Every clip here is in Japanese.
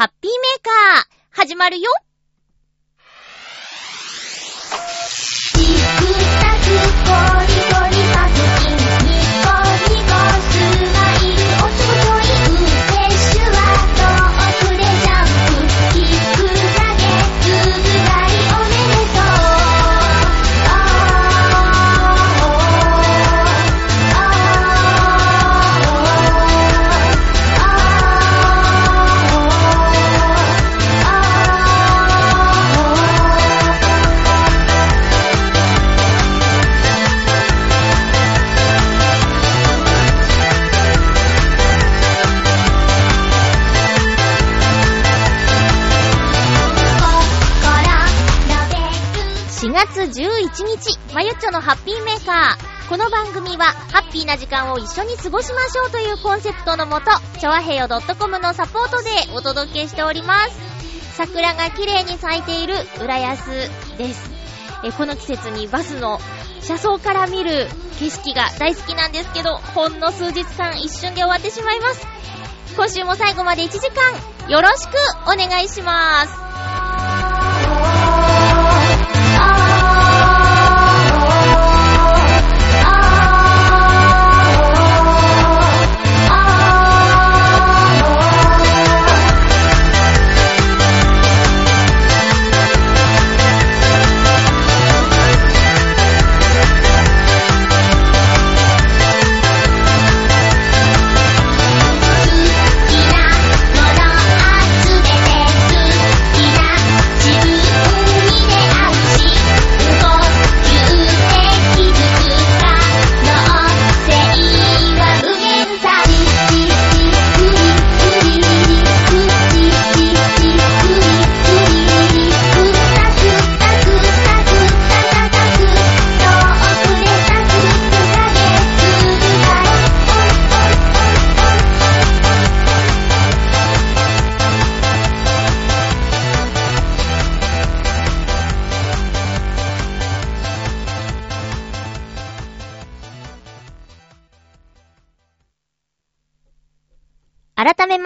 ハッピーメーカー、始まるよ。日、まゆっちょのハッピーメーカー。この番組は、ハッピーな時間を一緒に過ごしましょうというコンセプトのもと、ちょわへよ .com のサポートでお届けしております。桜が綺麗に咲いている浦安です。えこの季節にバスの車窓から見る景色が大好きなんですけど、ほんの数日間一瞬で終わってしまいます。今週も最後まで1時間、よろしくお願いします。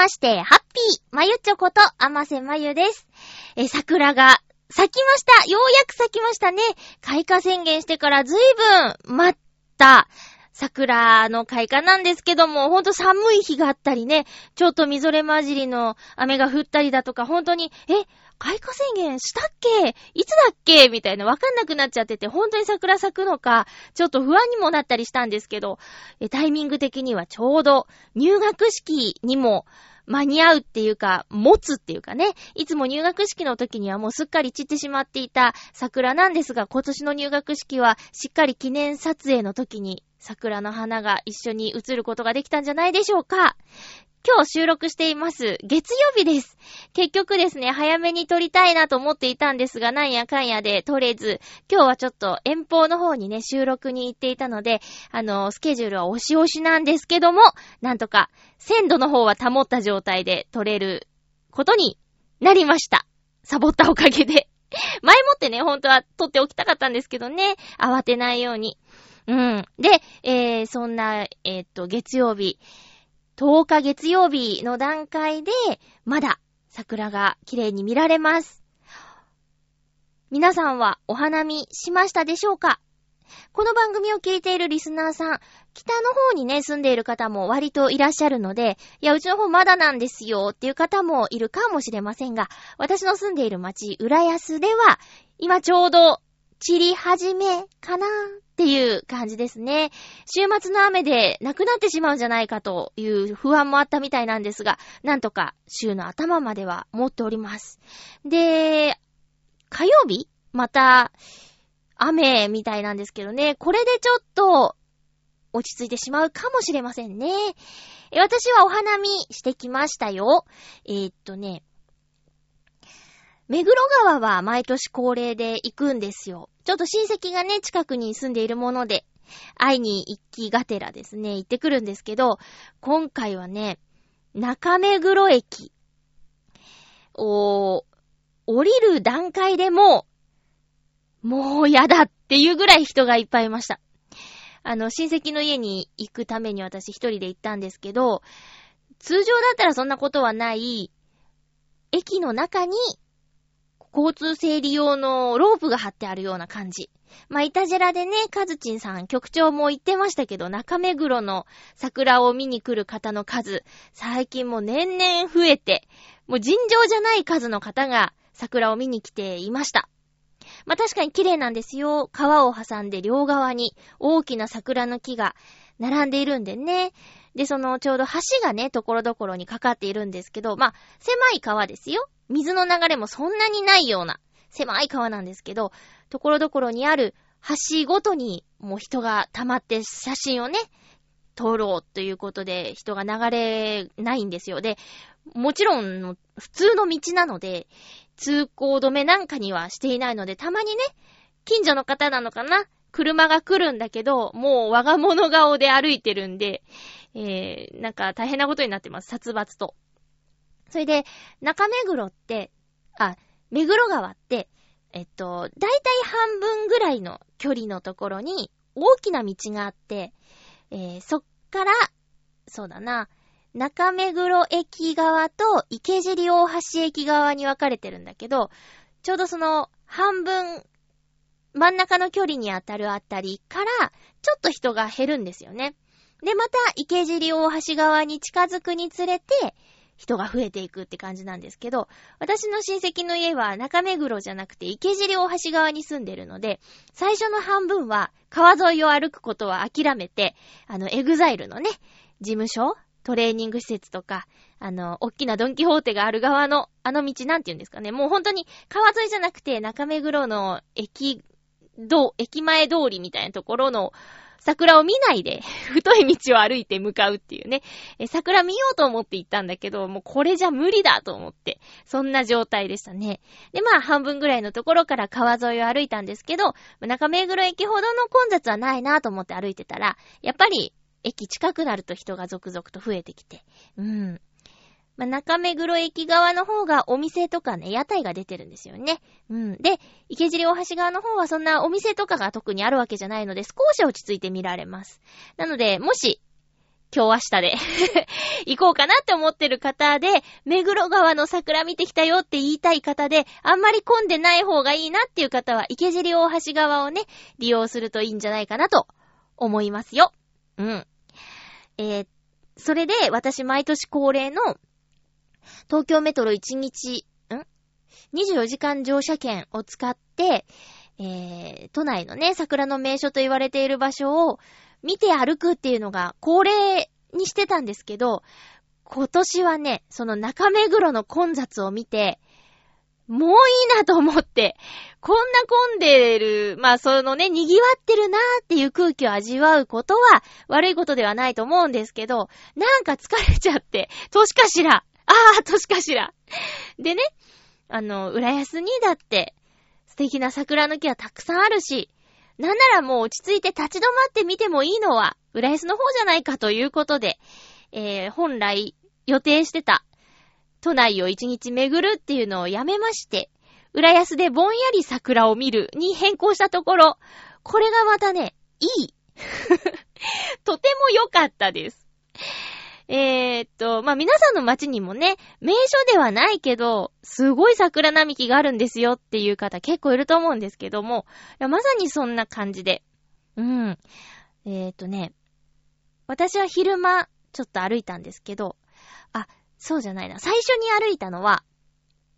まして、ハッピーまゆちょこと、あませまゆです。え、桜が咲きました。ようやく咲きましたね。開花宣言してからずいぶん待った桜の開花なんですけども、ほんと寒い日があったりね、ちょっとみぞれ混じりの雨が降ったりだとか、本当に、え、開花宣言したっけ？いつだっけ？みたいなわかんなくなっちゃってて、本当に桜咲くのか、ちょっと不安にもなったりしたんですけど、えタイミング的にはちょうど入学式にも間に合うっていうか、持つっていうかね、いつも入学式の時にはもうすっかり散ってしまっていた桜なんですが、今年の入学式はしっかり記念撮影の時に桜の花が一緒に映ることができたんじゃないでしょうか。今日収録しています。月曜日です。結局ですね、早めに撮りたいなと思っていたんですが、なんやかんやで撮れず、今日はちょっと遠方の方にね、収録に行っていたので、あの、スケジュールは押し押しなんですけども、なんとか、鮮度の方は保った状態で撮れることになりました。サボったおかげで。前もってね、本当は撮っておきたかったんですけどね、慌てないように。うん。で、えー、そんな、えーっと、月曜日、10日月曜日の段階で、まだ桜が綺麗に見られます。皆さんはお花見しましたでしょうか？この番組を聞いているリスナーさん、北の方にね、住んでいる方も割といらっしゃるので、いや、うちの方まだなんですよっていう方もいるかもしれませんが、私の住んでいる町、浦安では、今ちょうど散り始めかなっていう感じですね。週末の雨でなくなってしまうんじゃないかという不安もあったみたいなんですが、なんとか週の頭までは持っております。で、火曜日また雨みたいなんですけどね、これでちょっと落ち着いてしまうかもしれませんね。私はお花見してきましたよ。えーっとね、目黒川は毎年恒例で行くんですよ。ちょっと親戚がね、近くに住んでいるもので、会いに行きがてらですね、行ってくるんですけど、今回はね、中目黒駅を降りる段階でも、もうやだっていうぐらい人がいっぱいいました。あの、親戚の家に行くために私一人で行ったんですけど、通常だったらそんなことはない駅の中に、交通整理用のロープが張ってあるような感じ。まあ、いたじらでね、カズチンさん局長も言ってましたけど、中目黒の桜を見に来る方の数、最近も年々増えて、もう尋常じゃない数の方が桜を見に来ていました。まあ、確かに綺麗なんですよ。川を挟んで両側に大きな桜の木が並んでいるんでね。で、そのちょうど橋がね、ところどころにかかっているんですけど、まあ、狭い川ですよ。水の流れもそんなにないような狭い川なんですけど、ところどころにある橋ごとにもう人が溜まって写真をね、撮ろうということで人が流れないんですよ。で、もちろん普通の道なので、通行止めなんかにはしていないので、たまにね、近所の方なのかな車が来るんだけど、もう我が物顔で歩いてるんで、えー、なんか大変なことになってます。殺伐と。それで、中目黒って、あ、目黒川って、えっと、だいたい半分ぐらいの距離のところに大きな道があって、えー、そっから、そうだな、中目黒駅側と池尻大橋駅側に分かれてるんだけど、ちょうどその半分真ん中の距離に当たるあたりから、ちょっと人が減るんですよね。で、また池尻大橋側に近づくにつれて、人が増えていくって感じなんですけど、私の親戚の家は中目黒じゃなくて池尻大橋側に住んでるので、最初の半分は川沿いを歩くことは諦めて、あの、 EXILE のね、事務所トレーニング施設とか、あの、おっきなドンキホーテがある側の、あの道なんて言うんですかね。もう本当に川沿いじゃなくて中目黒の駅、ど、駅前通りみたいなところの桜を見ないで、太い道を歩いて向かうっていうね。え、桜見ようと思って行ったんだけど、もうこれじゃ無理だと思って、そんな状態でしたね。で、まあ半分ぐらいのところから川沿いを歩いたんですけど、中目黒駅ほどの混雑はないなと思って歩いてたら、やっぱり駅近くなると人が続々と増えてきて、うん。まあ、中目黒駅側の方がお店とかね、屋台が出てるんですよね。うん。で、池尻大橋側の方はそんなお店とかが特にあるわけじゃないので、少し落ち着いて見られます。なので、もし、今日明日で 行こうかなって思ってる方で、目黒川の桜見てきたよって言いたい方で、あんまり混んでない方がいいなっていう方は、池尻大橋側をね、利用するといいんじゃないかなと思いますよ。うん。えー、それで、私毎年恒例の東京メトロ1日、ん ?24 時間乗車券を使って、えー、都内のね、桜の名所と言われている場所を見て歩くっていうのが恒例にしてたんですけど、今年はね、その中目黒の混雑を見て、もういいなと思って、こんな混んでる、まあそのね、賑わってるなーっていう空気を味わうことは悪いことではないと思うんですけど、なんか疲れちゃって、年かしら。ああ、年かしら。でね、あの、浦安にだって、素敵な桜の木はたくさんあるし、なんならもう落ち着いて立ち止まってみてもいいのは、浦安の方じゃないかということで、えー、本来予定してた、都内を一日巡るっていうのをやめまして、浦安でぼんやり桜を見るに変更したところ、これがまたね、いい。とても良かったです。えー、っと、まあ、皆さんの街にもね、名所ではないけど、すごい桜並木があるんですよっていう方結構いると思うんですけども、いやまさにそんな感じで。うん。えー、っとね、私は昼間、ちょっと歩いたんですけど、あ、そうじゃないな。最初に歩いたのは、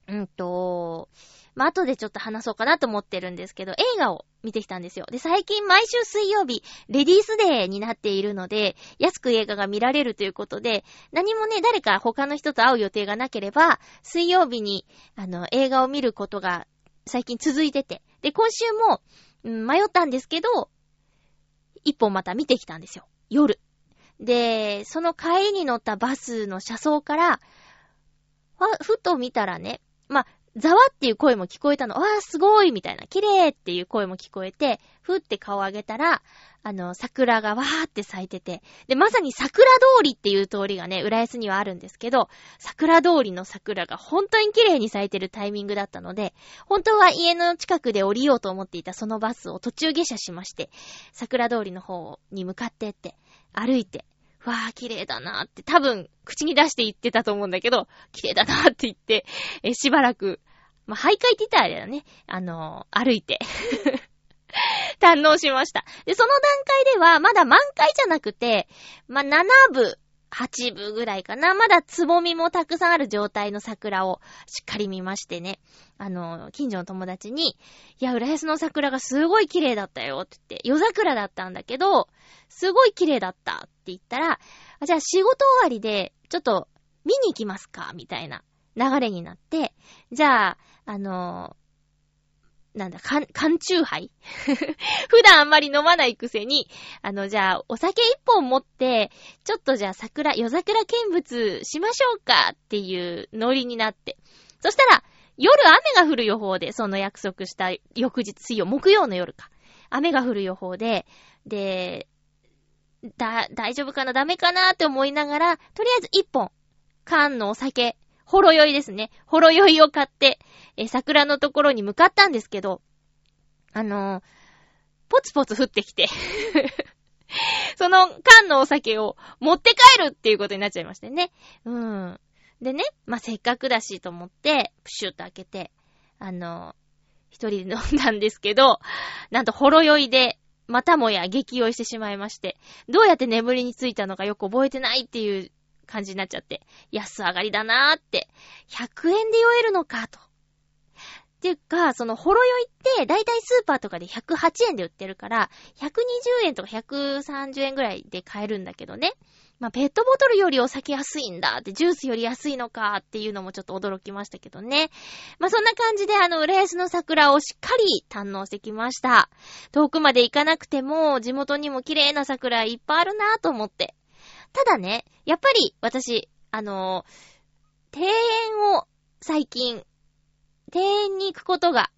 うんと、まあ、後でちょっと話そうかなと思ってるんですけど、映画を見てきたんですよ。で、最近毎週水曜日、レディースデーになっているので、安く映画が見られるということで、何もね、誰か他の人と会う予定がなければ、水曜日に、あの、映画を見ることが最近続いてて。で、今週も、うん、迷ったんですけど、一本また見てきたんですよ。夜。で、その帰りに乗ったバスの車窓から、ふと見たらね、まあ、ざわっていう声も聞こえたの。わーすごいみたいな。綺麗っていう声も聞こえて、ふって顔を上げたら、あの、桜がわーって咲いてて。で、まさに桜通りっていう通りがね、浦安にはあるんですけど、桜通りの桜が本当に綺麗に咲いてるタイミングだったので、本当は家の近くで降りようと思っていたそのバスを途中下車しまして、桜通りの方に向かってって、歩いて、わー、綺麗だなーって、多分、口に出して言ってたと思うんだけど、綺麗だなーって言って、えしばらく、まあ、徘徊って言ったらあれだね、あのー歩いて、堪能しました。で、その段階では、まだ満開じゃなくて、まあ、7部、8部ぐらいかな。まだつぼみもたくさんある状態の桜をしっかり見ましてね。あの、近所の友達に、いや、浦安の桜がすごい綺麗だったよって言って、夜桜だったんだけど、すごい綺麗だったって言ったら、じゃあ仕事終わりで、ちょっと見に行きますかみたいな流れになって、じゃあ、あのなんだ、缶、缶チューハイ？普段あんまり飲まないくせに、あの、じゃあ、お酒一本持って、ちょっとじゃあ桜、夜桜見物しましょうかっていうノリになって。そしたら、夜雨が降る予報で、その約束した翌日水曜、木曜の夜か。雨が降る予報で、で、だ、大丈夫かなダメかなって思いながら、とりあえず一本、缶のお酒、ほろ酔いですね。ほろ酔いを買って、え、桜のところに向かったんですけど、あのーポツポツ降ってきて、その缶のお酒を持って帰るっていうことになっちゃいましてね。うん。でね、まあ、せっかくだしと思って、プシュッと開けて、あのー一人で飲んだんですけど、なんとほろ酔いで、またもや激酔いしてしまいまして、どうやって眠りについたのかよく覚えてないっていう感じになっちゃって、安上がりだなーって、100円で酔えるのかと。ていうか、その、ほろ酔いって、だいたいスーパーとかで108円で売ってるから、120円とか130円ぐらいで買えるんだけどね。まあ、ペットボトルよりお酒安いんだって、ジュースより安いのかっていうのもちょっと驚きましたけどね。まあ、そんな感じで、あの、浦安の桜をしっかり堪能してきました。遠くまで行かなくても、地元にも綺麗な桜いっぱいあるなと思って。ただね、やっぱり私、あの庭園を最近、庭園に行くことが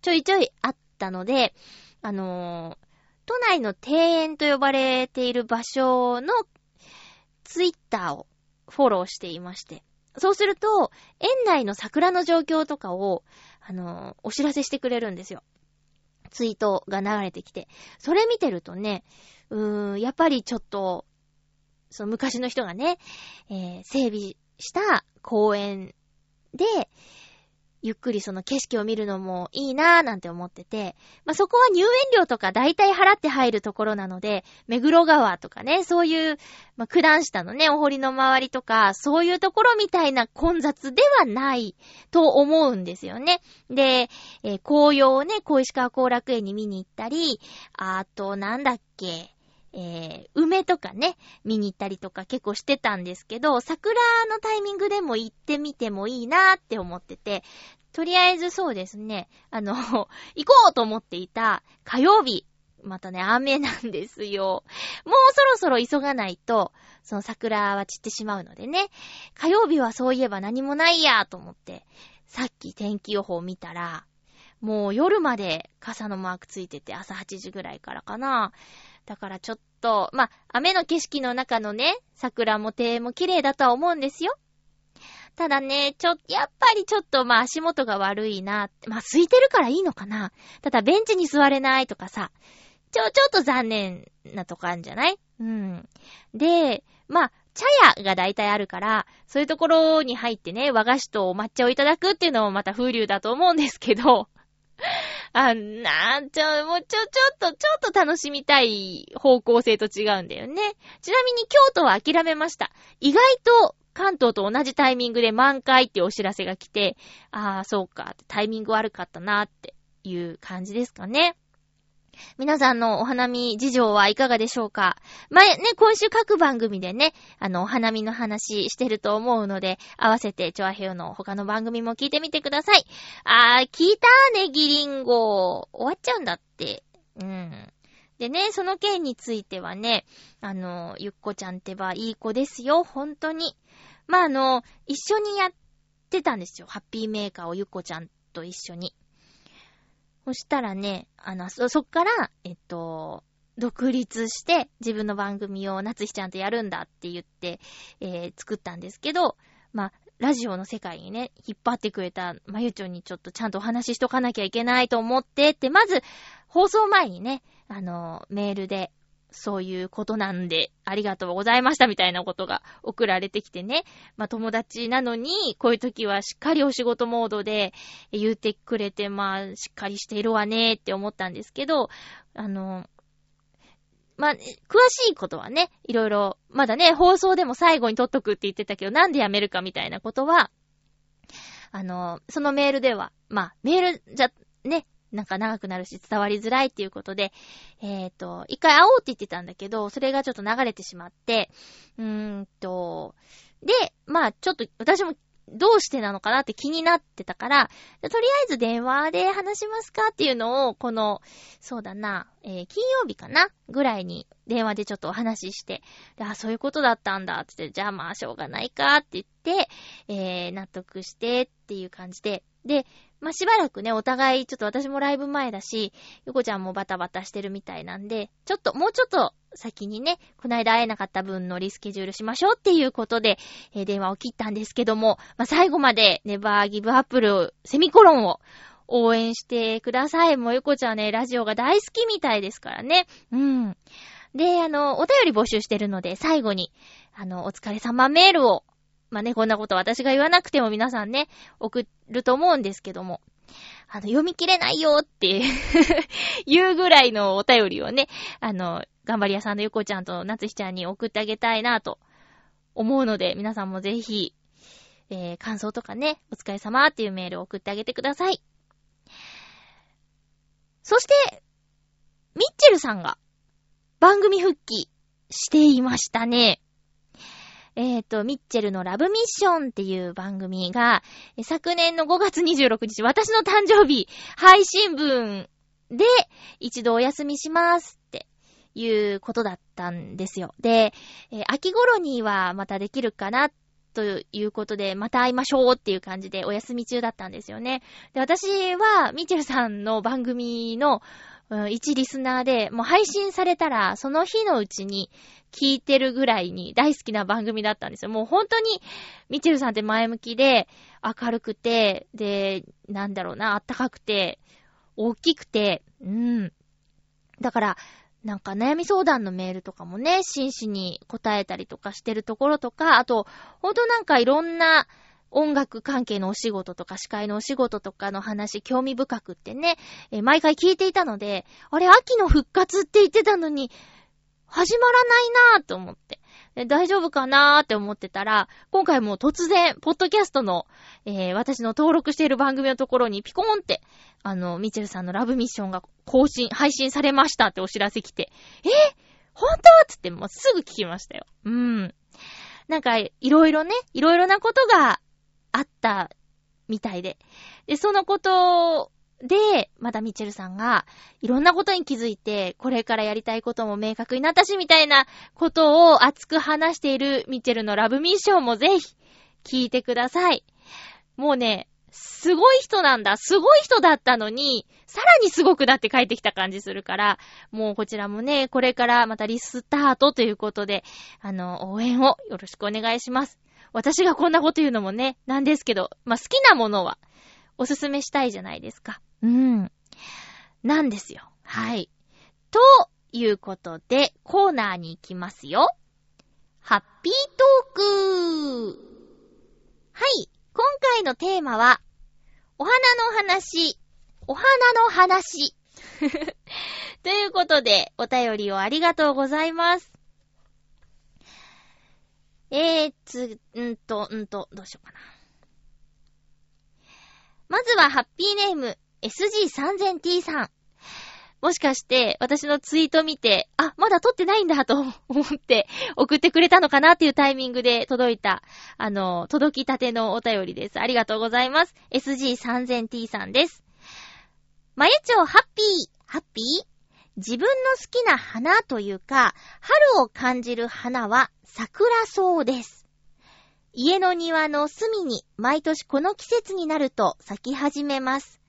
ちょいちょいあったので、あの都内の庭園と呼ばれている場所のツイッターをフォローしていまして。そうすると、園内の桜の状況とかを、あのお知らせしてくれるんですよ。ツイートが流れてきて。それ見てるとね、うーん、やっぱりちょっと、その昔の人がね、えー整備した公園で、ゆっくりその景色を見るのもいいなぁなんて思ってて、まあ、そこは入園料とか大体払って入るところなので、目黒川とかね、そういう、まあ、九段下のね、お堀の周りとか、そういうところみたいな混雑ではないと思うんですよね。で、えー紅葉をね、小石川後楽園に見に行ったり、あと、なんだっけ、えー、梅とかね、見に行ったりとか結構してたんですけど、桜のタイミングでも行ってみてもいいなって思ってて、とりあえずそうですね、あの、行こうと思っていた火曜日、またね、雨なんですよ。もうそろそろ急がないと、その桜は散ってしまうのでね、火曜日はそういえば何もないやと思って、さっき天気予報見たら、もう夜まで傘のマークついてて朝8時ぐらいからかな。だからちょっと、まあ、雨の景色の中のね、桜も庭園も綺麗だとは思うんですよ。ただね、ちょ、やっぱりちょっとま足元が悪いな。まあ空いてるからいいのかな。ただベンチに座れないとかさ、ちょ、ちょっと残念なとこあるんじゃない？うん。で、まあ、茶屋が大体あるから、そういうところに入ってね、和菓子とお抹茶をいただくっていうのもまた風流だと思うんですけど、あん、なちょ、もうちょ、ちょっと、ちょっと楽しみたい方向性と違うんだよね。ちなみに京都は諦めました。意外と関東と同じタイミングで満開ってお知らせが来て、ああ、そうか、タイミング悪かったなっていう感じですかね。皆さんのお花見事情はいかがでしょうか？前ね、今週各番組でね、あの、お花見の話してると思うので、合わせて、チョアヘヨの他の番組も聞いてみてください。あー、聞いたネギリンゴ。終わっちゃうんだって。うん。でね、その件についてはね、あの、ゆっこちゃんってばいい子ですよ、本当に。まあ、あの、一緒にやってたんですよ。ハッピーメーカーをゆっこちゃんと一緒に。そしたらね、あの、そ、そっから、えっと、独立して自分の番組を夏日ちゃんとやるんだって言って、えー作ったんですけど、まあ、ラジオの世界にね、引っ張ってくれたまゆちょにちょっとちゃんとお話ししとかなきゃいけないと思ってって、まず、放送前にね、あの、メールでそういうことなんで、ありがとうございましたみたいなことが送られてきてね。まあ友達なのに、こういう時はしっかりお仕事モードで言ってくれて、まあしっかりしているわねって思ったんですけど、あの、まあ、詳しいことはね、いろいろ、まだね、放送でも最後に撮っとくって言ってたけど、なんでやめるかみたいなことは、あの、そのメールでは、まあ、メールじゃ、ね、なんか長くなるし伝わりづらいっていうことで、えっ、ー、と、一回会おうって言ってたんだけど、それがちょっと流れてしまって、うーんと、で、まあちょっと私もどうしてなのかなって気になってたから、とりあえず電話で話しますかっていうのを、この、そうだな、えー、金曜日かなぐらいに電話でちょっとお話しして、あ、そういうことだったんだってって、じゃあまあしょうがないかって言って、えー、納得してっていう感じで、で、まあ、しばらくね、お互い、ちょっと私もライブ前だし、ゆこちゃんもバタバタしてるみたいなんで、ちょっと、もうちょっと先にね、こないだ会えなかった分のリスケジュールしましょうっていうことで、えー、電話を切ったんですけども、まあ、最後までネバーギブアップル、セミコロンを応援してください。もうゆこちゃんね、ラジオが大好きみたいですからね。うん。で、あの、お便り募集してるので、最後に、あの、お疲れ様メールをまあね、こんなこと私が言わなくても皆さんね、送ると思うんですけども、あの、読み切れないよって 言うぐらいのお便りをね、あの、頑張り屋さんのゆこちゃんとなつひちゃんに送ってあげたいなと思うので、皆さんもぜひ、えー、感想とかね、お疲れ様っていうメールを送ってあげてください。そして、ミッチェルさんが番組復帰していましたね。えっ、ー、と、ミッチェルのラブミッションっていう番組が、昨年の5月26日、私の誕生日、配信分で一度お休みしますっていうことだったんですよ。で、えー、秋頃にはまたできるかなということで、また会いましょうっていう感じでお休み中だったんですよね。で、私は、ミッチェルさんの番組の、うん、一リスナーで、もう配信されたら、その日のうちに聞いてるぐらいに大好きな番組だったんですよ。もう本当に、ミチェルさんって前向きで、明るくて、で、なんだろうな、あったかくて、大きくて、うん。だから、なんか悩み相談のメールとかもね、真摯に答えたりとかしてるところとか、あと、ほんとなんかいろんな、音楽関係のお仕事とか司会のお仕事とかの話興味深くってね、え、毎回聞いていたので、あれ、秋の復活って言ってたのに、始まらないなぁと思って。大丈夫かなーって思ってたら、今回も突然、ポッドキャストの、えー、私の登録している番組のところにピコーンって、あの、ミチェルさんのラブミッションが更新、配信されましたってお知らせ来て、えー、本当？つってもうすぐ聞きましたよ。うん。なんか、いろいろね、いろいろなことがあったみたいで。で、そのことで、まだミチェルさんが、いろんなことに気づいて、これからやりたいことも明確になったし、みたいなことを熱く話しているミチェルのラブミッションもぜひ、聞いてください。もうね、すごい人なんだ。すごい人だったのに、さらにすごくなって帰ってきた感じするから、もうこちらもね、これからまたリスタートということで、あの、応援をよろしくお願いします。私がこんなこと言うのもね、なんですけど、まあ、好きなものは、おすすめしたいじゃないですか。うん。なんですよ。はい。ということで、コーナーに行きますよ。ハッピートークはい。今回のテーマは、お花の話、お花の話。ということで、お便りをありがとうございます。えー、つ、んと、んと、どうしようかな。まずはハッピーネーム、SG3000T さん。もしかして、私のツイート見て、あ、まだ撮ってないんだと思って送ってくれたのかなっていうタイミングで届いた、あの、届きたてのお便りです。ありがとうございます。SG3000T さんです。まゆちょハッピー、ハッピー？自分の好きな花というか、春を感じる花は桜草です。家の庭の隅に毎年この季節になると咲き始めます。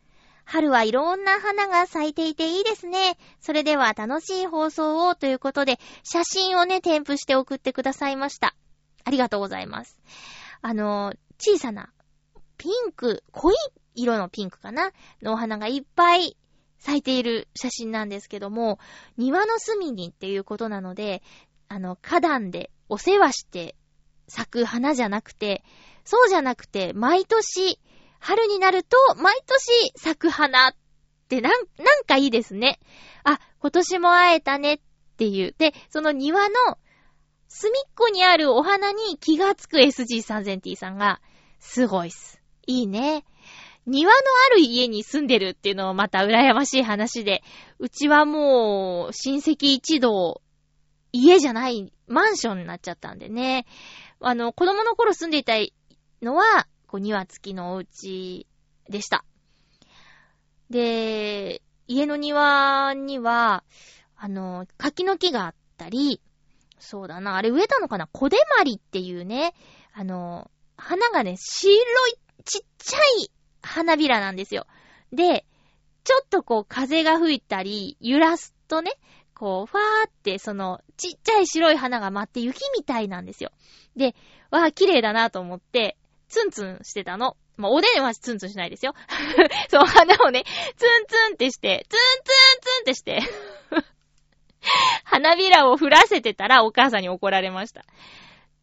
春はいろんな花が咲いていていいですね。それでは楽しい放送をということで、写真をね、添付して送ってくださいました。ありがとうございます。あの、小さなピンク、濃い色のピンクかなのお花がいっぱい咲いている写真なんですけども、庭の隅にっていうことなので、あの、花壇でお世話して咲く花じゃなくて、そうじゃなくて、毎年、春になると、毎年咲く花ってなん、なんかいいですね。あ、今年も会えたねっていう。で、その庭の隅っこにあるお花に気がつく SG3000T さんが、すごいっす。いいね。庭のある家に住んでるっていうのもまた羨ましい話で、うちはもう親戚一同、家じゃないマンションになっちゃったんでね。あの、子供の頃住んでいたのは、こう庭付きのお家でした。で、家の庭には、あの、柿の木があったり、そうだな、あれ植えたのかな小手まりっていうね、あの、花がね、白い、ちっちゃい花びらなんですよ。で、ちょっとこう風が吹いたり、揺らすとね、こう、ファーって、その、ちっちゃい白い花が舞って雪みたいなんですよ。で、わあ、綺麗だなと思って、ツンツンしてたの。まあ、おでんはツンツンしないですよ。そう、花をね、ツンツンってして、ツンツンツンってして 花びらを降らせてたらお母さんに怒られました。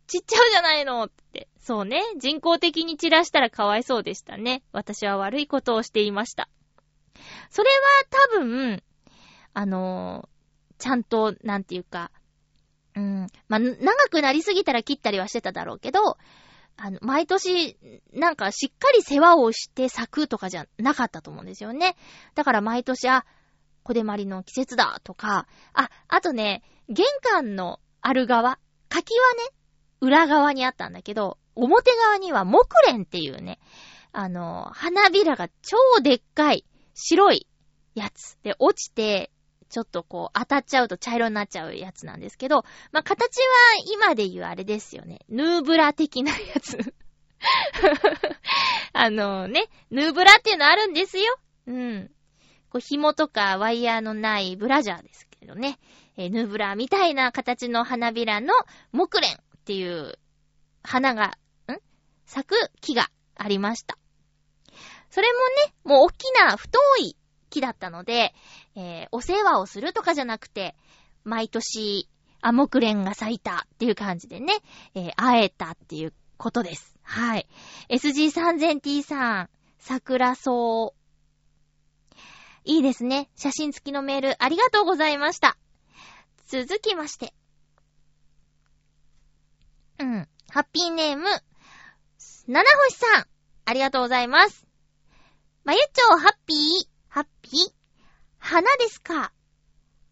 散っちゃうじゃないのって。そうね。人工的に散らしたらかわいそうでしたね。私は悪いことをしていました。それは多分、あのー、ちゃんと、なんていうか、うん、まあ、長くなりすぎたら切ったりはしてただろうけど、あの、毎年、なんかしっかり世話をして咲くとかじゃなかったと思うんですよね。だから毎年、あ、小手まりの季節だとか、あ、あとね、玄関のある側、柿はね、裏側にあったんだけど、表側には木蓮っていうね、あの、花びらが超でっかい白いやつで落ちて、ちょっとこう当たっちゃうと茶色になっちゃうやつなんですけど、まあ、形は今で言うあれですよね。ヌーブラ的なやつ。あのね、ヌーブラっていうのあるんですよ。うん。こう紐とかワイヤーのないブラジャーですけどね。えー、ヌーブラみたいな形の花びらの木蓮っていう花が、ん？咲く木がありました。それもね、もう大きな太い木だったので、えー、お世話をするとかじゃなくて、毎年、アモクレンが咲いたっていう感じでね、えー、会えたっていうことです。はい。SG3000T さん、桜草。いいですね。写真付きのメールありがとうございました。続きまして。うん。ハッピーネーム、七星さん、ありがとうございます。まゆちょうハッピー、ハッピー？花ですか？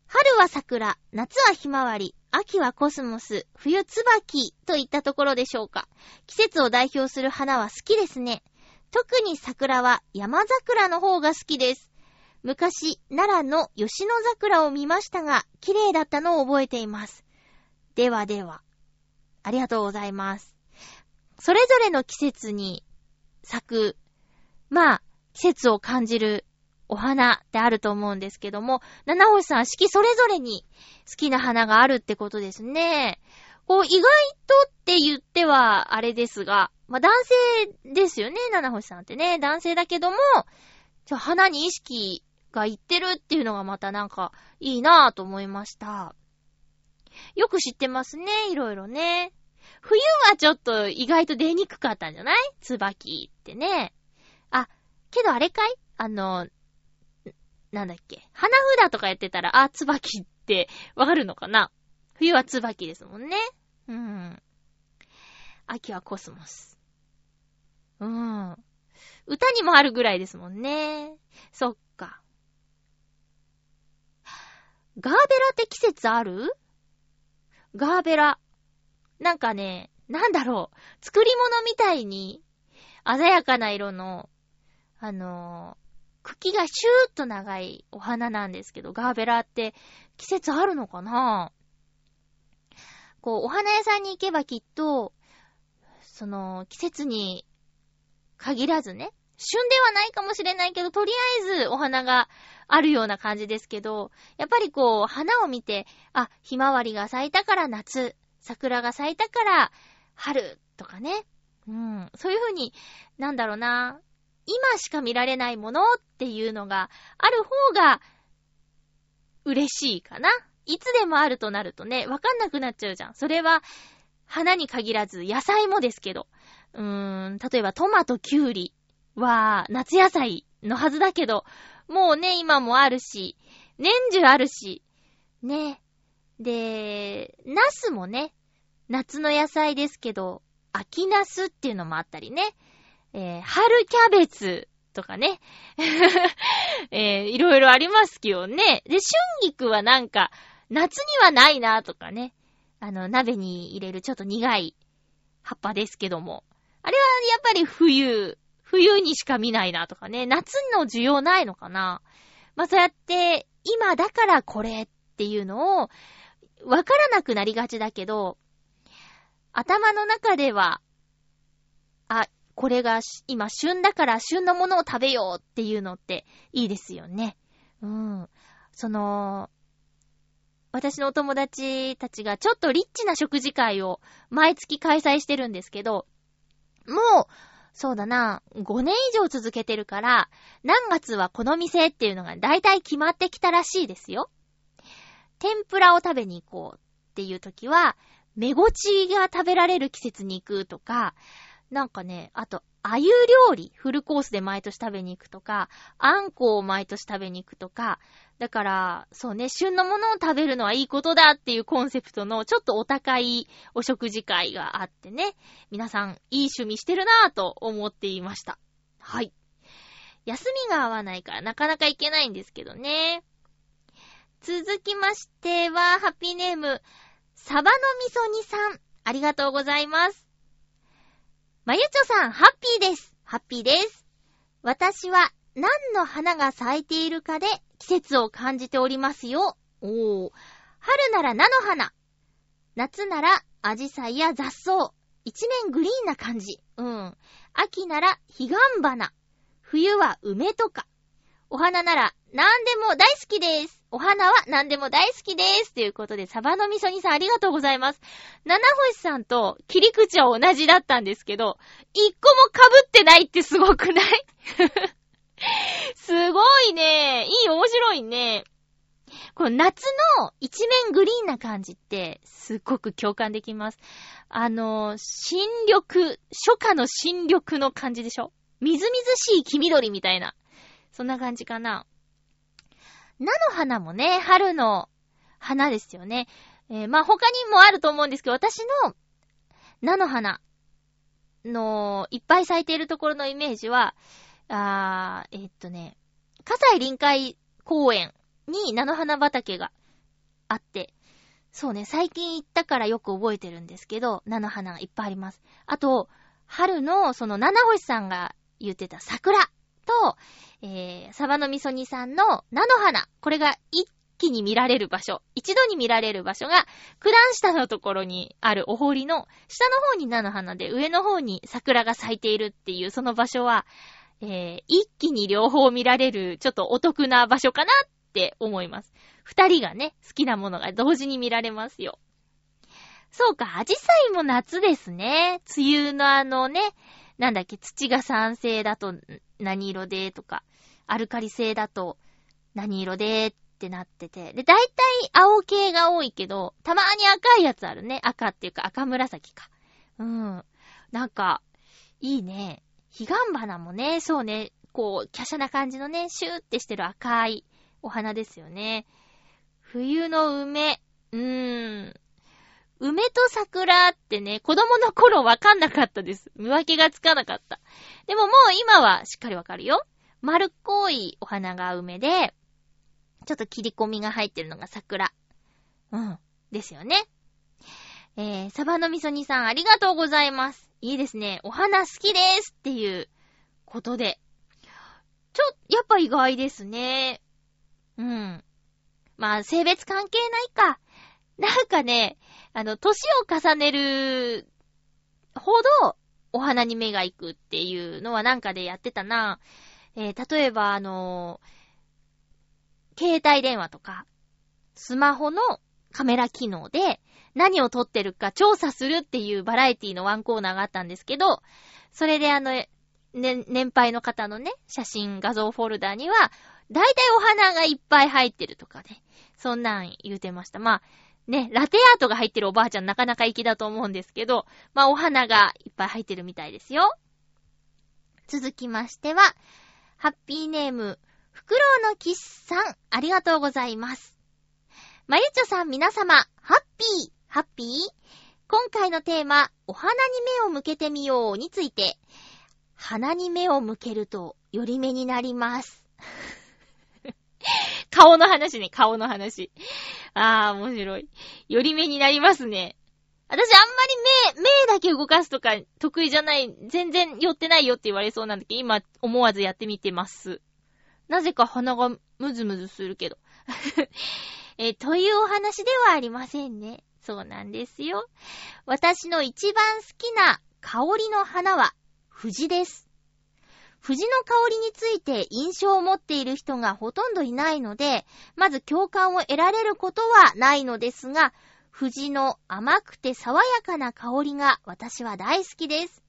春は桜、夏はひまわり、秋はコスモス、冬椿といったところでしょうか。季節を代表する花は好きですね。特に桜は山桜の方が好きです。昔、奈良の吉野桜を見ましたが、綺麗だったのを覚えています。ではでは。ありがとうございます。それぞれの季節に咲く、まあ、季節を感じるお花ってあると思うんですけども、七星さん、四季それぞれに好きな花があるってことですね。こう、意外とって言ってはあれですが、まあ男性ですよね、七星さんってね。男性だけども、ちょ、花に意識がいってるっていうのがまたなんかいいなぁと思いました。よく知ってますね、いろいろね。冬はちょっと意外と出にくかったんじゃない？椿ってね。あ、けどあれかい？あの、なんだっけ？花札とかやってたら、あ、椿ってわかるのかな？冬は椿ですもんね。うん。秋はコスモス。うん。歌にもあるぐらいですもんね。そっか。ガーベラって季節ある？ガーベラ。なんかね、なんだろう。作り物みたいに、鮮やかな色の、あのー、茎がシューッと長いお花なんですけど、ガーベラって季節あるのかなこう、お花屋さんに行けばきっと、その、季節に限らずね、旬ではないかもしれないけど、とりあえずお花があるような感じですけど、やっぱりこう、花を見て、あ、ひまわりが咲いたから夏、桜が咲いたから春とかね。うん。そういう風に、なんだろうな。今しか見られないものっていうのがある方が嬉しいかな。いつでもあるとなるとね、わかんなくなっちゃうじゃん。それは、花に限らず野菜もですけど。うーん、例えばトマト、キュウリは夏野菜のはずだけど、もうね、今もあるし、年中あるし、ね。で、ナスもね、夏の野菜ですけど、秋ナスっていうのもあったりね。えー、春キャベツとかね。えー、いろいろありますけどね。で、春菊はなんか、夏にはないなとかね。あの、鍋に入れるちょっと苦い葉っぱですけども。あれはやっぱり冬、冬にしか見ないなとかね。夏の需要ないのかな。まあ、そうやって、今だからこれっていうのを、わからなくなりがちだけど、頭の中では、あ、これが今旬だから旬のものを食べようっていうのっていいですよね。うん。その、私のお友達たちがちょっとリッチな食事会を毎月開催してるんですけど、もう、そうだな、5年以上続けてるから、何月はこの店っていうのが大体決まってきたらしいですよ。天ぷらを食べに行こうっていう時は、めごちが食べられる季節に行くとか、なんかね、あと、あゆ料理、フルコースで毎年食べに行くとか、あんこを毎年食べに行くとか、だから、そうね、旬のものを食べるのはいいことだっていうコンセプトのちょっとお高いお食事会があってね、皆さんいい趣味してるなぁと思っていました。はい。休みが合わないからなかなか行けないんですけどね。続きましては、ハッピーネーム、サバの味噌煮さん、ありがとうございます。まゆちょさん、ハッピーです。ハッピーです。私は何の花が咲いているかで季節を感じておりますよ。おー。春なら菜の花。夏ならアジサイや雑草。一面グリーンな感じ。うん。秋なら彼岸花。冬は梅とか。お花なら何でも大好きです。お花は何でも大好きです。ということで、サバの味噌煮さんありがとうございます。七星さんと切り口は同じだったんですけど、一個も被ってないってすごくない？すごいね。いい、面白いね。この夏の一面グリーンな感じって、すっごく共感できます。あの、新緑、初夏の新緑の感じでしょ？みずみずしい黄緑みたいな。そんな感じかな。菜の花もね、春の花ですよね。えー、まあ、他にもあると思うんですけど、私の菜の花のいっぱい咲いているところのイメージは、あー、えー、っとね、葛西臨海公園に菜の花畑があって、そうね、最近行ったからよく覚えてるんですけど、菜の花がいっぱいあります。あと、春のその七星さんが言ってた桜と、えー、サバの味噌煮さんの菜の花。これが一気に見られる場所。一度に見られる場所が、九段下のところにあるお堀の、下の方に菜の花で、上の方に桜が咲いているっていう、その場所は、えー、一気に両方見られる、ちょっとお得な場所かなって思います。二人がね、好きなものが同時に見られますよ。そうか、アジサイも夏ですね。梅雨のあのね、なんだっけ、土が酸性だと何色でとか、アルカリ性だと何色でってなってて。で、大体青系が多いけど、たまに赤いやつあるね。赤っていうか赤紫か。うん。なんか、いいね。彼岸花もね、そうね、こう、華奢な感じのね、シューってしてる赤いお花ですよね。冬の梅。うーん。梅と桜ってね、子供の頃わかんなかったです。見分けがつかなかった。でももう今はしっかりわかるよ。丸っこいお花が梅で、ちょっと切り込みが入ってるのが桜。うん。ですよね。えー、サバの味噌煮さんありがとうございます。いいですね。お花好きですっていうことで。ちょ、やっぱ意外ですね。うん。まあ、性別関係ないか。なんかね、あの、歳を重ねるほどお花に目が行くっていうのはなんかでやってたな。えー、例えばあのー、携帯電話とか、スマホのカメラ機能で何を撮ってるか調査するっていうバラエティのワンコーナーがあったんですけど、それであの、ね、年配の方のね、写真、画像フォルダには、だいたいお花がいっぱい入ってるとかね。そんなん言うてました。まあ、ね、ラテアートが入ってるおばあちゃんなかなか粋だと思うんですけど、まあお花がいっぱい入ってるみたいですよ。続きましては、ハッピーネーム、フクロウのキッさん、ありがとうございます。まゆちょさん皆様、ハッピー、ハッピー？今回のテーマ、お花に目を向けてみようについて、鼻に目を向けると、より目になります。顔の話ね、顔の話。あー、面白い。より目になりますね。私あんまり目、目だけ動かすとか得意じゃない、全然寄ってないよって言われそうなんだけど、今思わずやってみてます。なぜか鼻がムズムズするけど。えというお話ではありませんね。そうなんですよ。私の一番好きな香りの花は、藤です。藤の香りについて印象を持っている人がほとんどいないので、まず共感を得られることはないのですが、藤の甘くて爽やかな香りが私は大好きです。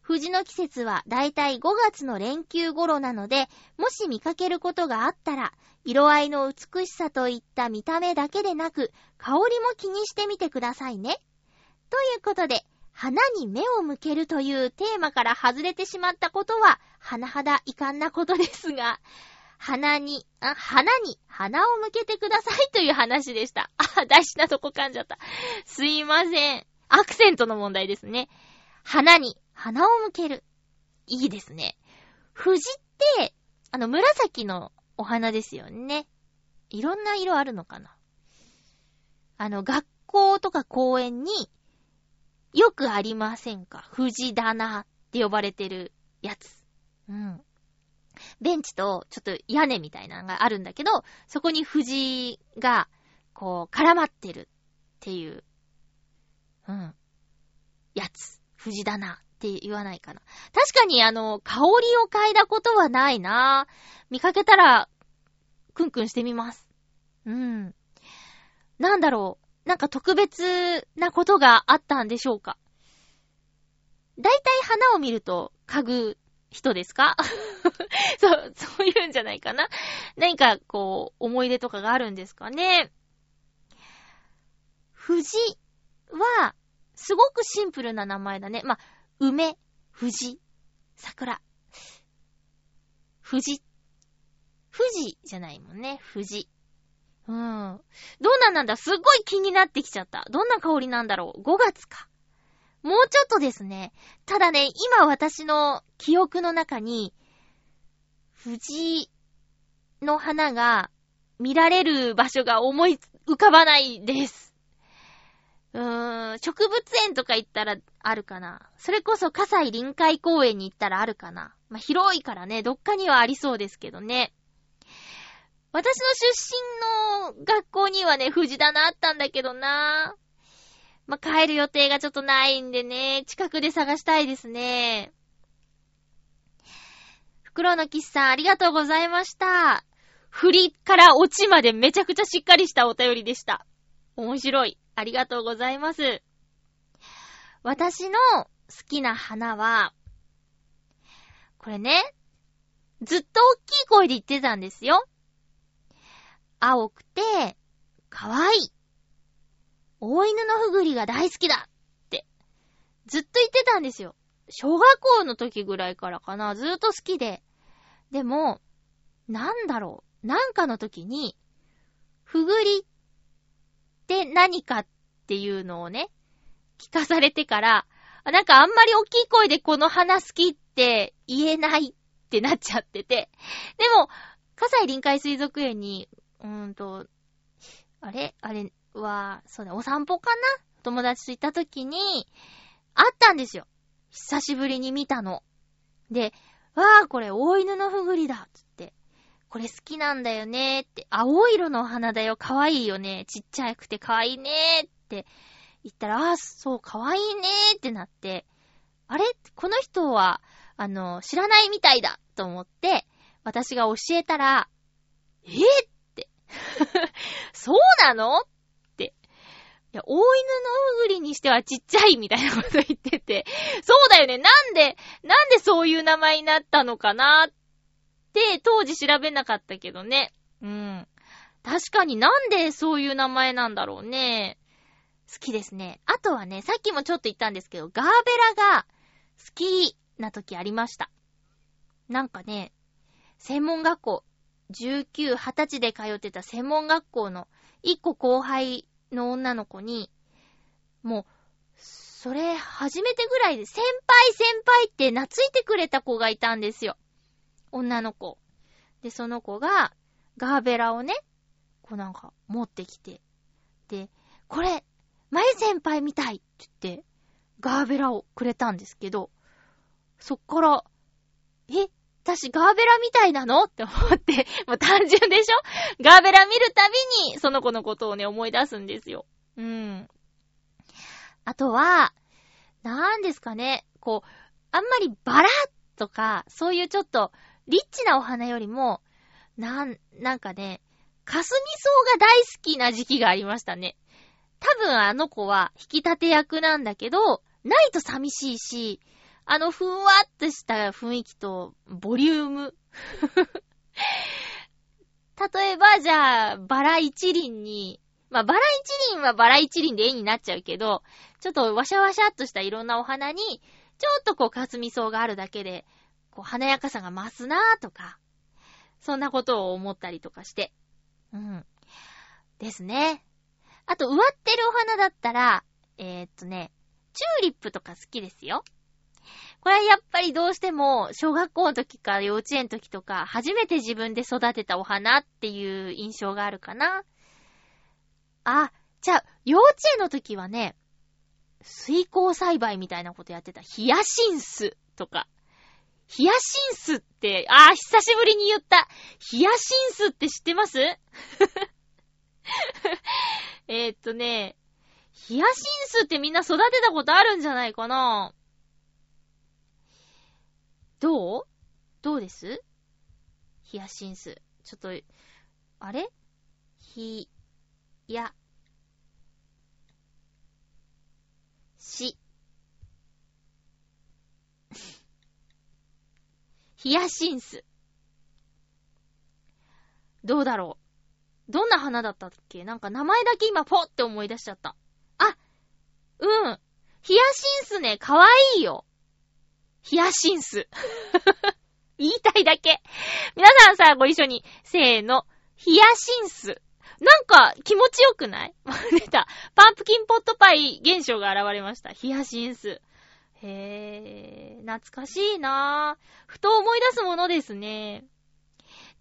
藤の季節はだいたい5月の連休頃なので、もし見かけることがあったら、色合いの美しさといった見た目だけでなく、香りも気にしてみてくださいね。ということで、花に目を向けるというテーマから外れてしまったことは、甚だ遺憾なことですが、花に、あ、花に花を向けてくださいという話でした。あ、大事なとこ噛んじゃった。すいません。アクセントの問題ですね。花に花を向ける。いいですね。藤って、あの、紫のお花ですよね。いろんな色あるのかな。あの、学校とか公園によくありませんか？藤棚って呼ばれてるやつ。うん。ベンチとちょっと屋根みたいなのがあるんだけど、そこに藤が、こう、絡まってるっていう、うん。やつ。藤棚って言わないかな。確かにあの、香りを嗅いだことはないな見かけたら、クンクンしてみます。うん。なんだろう。なんか特別なことがあったんでしょうか。だいたい花を見ると嗅ぐ人ですか？そう、そういうんじゃないかな？何かこう、思い出とかがあるんですかね？藤は、すごくシンプルな名前だね。まあ、梅、藤、桜、藤、富士じゃないもんね。藤。うん。どうなんなんだ？すっごい気になってきちゃった。どんな香りなんだろう ?5 月か。もうちょっとですね。ただね、今私の記憶の中に、藤の花が見られる場所が思い浮かばないです。うーん、植物園とか行ったらあるかな。それこそ葛西臨海公園に行ったらあるかな。まあ、広いからね、どっかにはありそうですけどね。私の出身の学校にはね、藤棚あったんだけどな。まあ、帰る予定がちょっとないんでね、近くで探したいですね。袋のキスさん、ありがとうございました。振りから落ちまでめちゃくちゃしっかりしたお便りでした。面白い。ありがとうございます。私の好きな花は、これね、ずっと大きい声で言ってたんですよ。青くて、かわいい。大犬のふぐりが大好きだって、ずっと言ってたんですよ。小学校の時ぐらいからかな、ずっと好きで。でも、なんだろう、なんかの時に、ふぐりって何かっていうのをね、聞かされてから、なんかあんまり大きい声でこの花好きって言えないってなっちゃってて。でも、葛西臨海水族園に、うーんと、あれ？あれは、そうだ、お散歩かな？友達と行った時に、あったんですよ。久しぶりに見たの。で、わー、これ大犬のふぐりだつって。これ好きなんだよねって。青色のお花だよ。かわいいよね。ちっちゃくてかわいいねって言ったら、あー、そう、かわいいねってなって、あれ？この人は、あの、知らないみたいだと思って、私が教えたら、えーって。そうなの？っ。いや、大犬のうぐりにしてはちっちゃいみたいなこと言ってて、そうだよね。なんで、なんでそういう名前になったのかなって、当時調べなかったけどね。うん。確かになんでそういう名前なんだろうね。好きですね。あとはね、さっきもちょっと言ったんですけど、ガーベラが好きな時ありました。なんかね、専門学校、19、20歳で通ってた専門学校の一個後輩の女の子に、もう、それ、初めてぐらいで、先輩先輩って懐いてくれた子がいたんですよ。女の子。で、その子が、ガーベラをね、こうなんか、持ってきて。で、これ、まゆ先輩みたいって言って、ガーベラをくれたんですけど、そっから、え私ガーベラみたいなの？って思って、もう単純でしょ？ガーベラ見るたびに、その子のことをね、思い出すんですよ。うん。あとは、なんですかね、こう、あんまりバラとか、そういうちょっと、リッチなお花よりも、なん、なんかね、かすみ草が大好きな時期がありましたね。多分あの子は引き立て役なんだけど、ないと寂しいし、あのふんわっとした雰囲気とボリューム。例えば、じゃあ、バラ一輪に、まあ、バラ一輪はバラ一輪で絵になっちゃうけど、ちょっとワシャワシャっとしたいろんなお花に、ちょっとこう、かすみ草があるだけで、こう、華やかさが増すなーとか、そんなことを思ったりとかして。うん。ですね。あと、植わってるお花だったら、えー、っとね、チューリップとか好きですよ。これはやっぱりどうしても、小学校の時か幼稚園の時とか、初めて自分で育てたお花っていう印象があるかな。あ、じゃあ、幼稚園の時はね、水耕栽培みたいなことやってた。ヒヤシンスとか。ヒヤシンスって、あー、久しぶりに言った。ヒヤシンスって知ってます？えっとね、ヒヤシンスってみんな育てたことあるんじゃないかなどう？どうです？ヒヤシンス。ちょっと、あれ？ひ、や、し、ヒヤシンス。どうだろう？どんな花だったっけ？なんか名前だけ今ポッて思い出しちゃった。あ、うん。ヒヤシンスね、かわいいよ。ヒヤシンス。言いたいだけ。皆さんさ、ご一緒に。せーの。ヒヤシンス。なんか気持ちよくない？出た。パンプキンポットパイ現象が現れました。ヒヤシンス。へー、懐かしいなぁ。ふと思い出すものですね。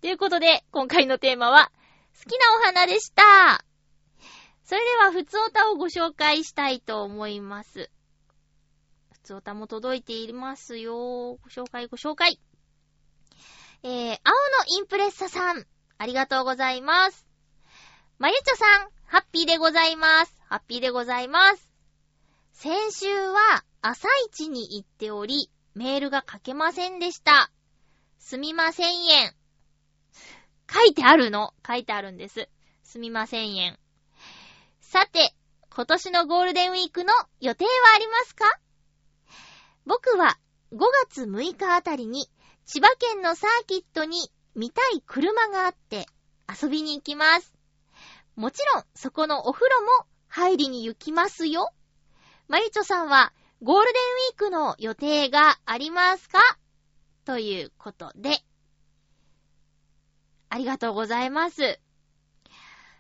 ということで、今回のテーマは、好きなお花でした。それでは、ふつおたをご紹介したいと思います。ふつおたも届いていますよ。ご紹介、ご紹介。えー、青のインプレッサさん、ありがとうございます。まゆちょさん、ハッピーでございます。ハッピーでございます。先週は朝一に行っており、メールが書けませんでした。すみませんえん。書いてあるの？書いてあるんです。すみませんえん。さて、今年のゴールデンウィークの予定はありますか？僕は5月6日あたりに千葉県のサーキットに見たい車があって遊びに行きます。もちろんそこのお風呂も入りに行きますよ。まゆちょさんはゴールデンウィークの予定がありますか？ということで、ありがとうございます。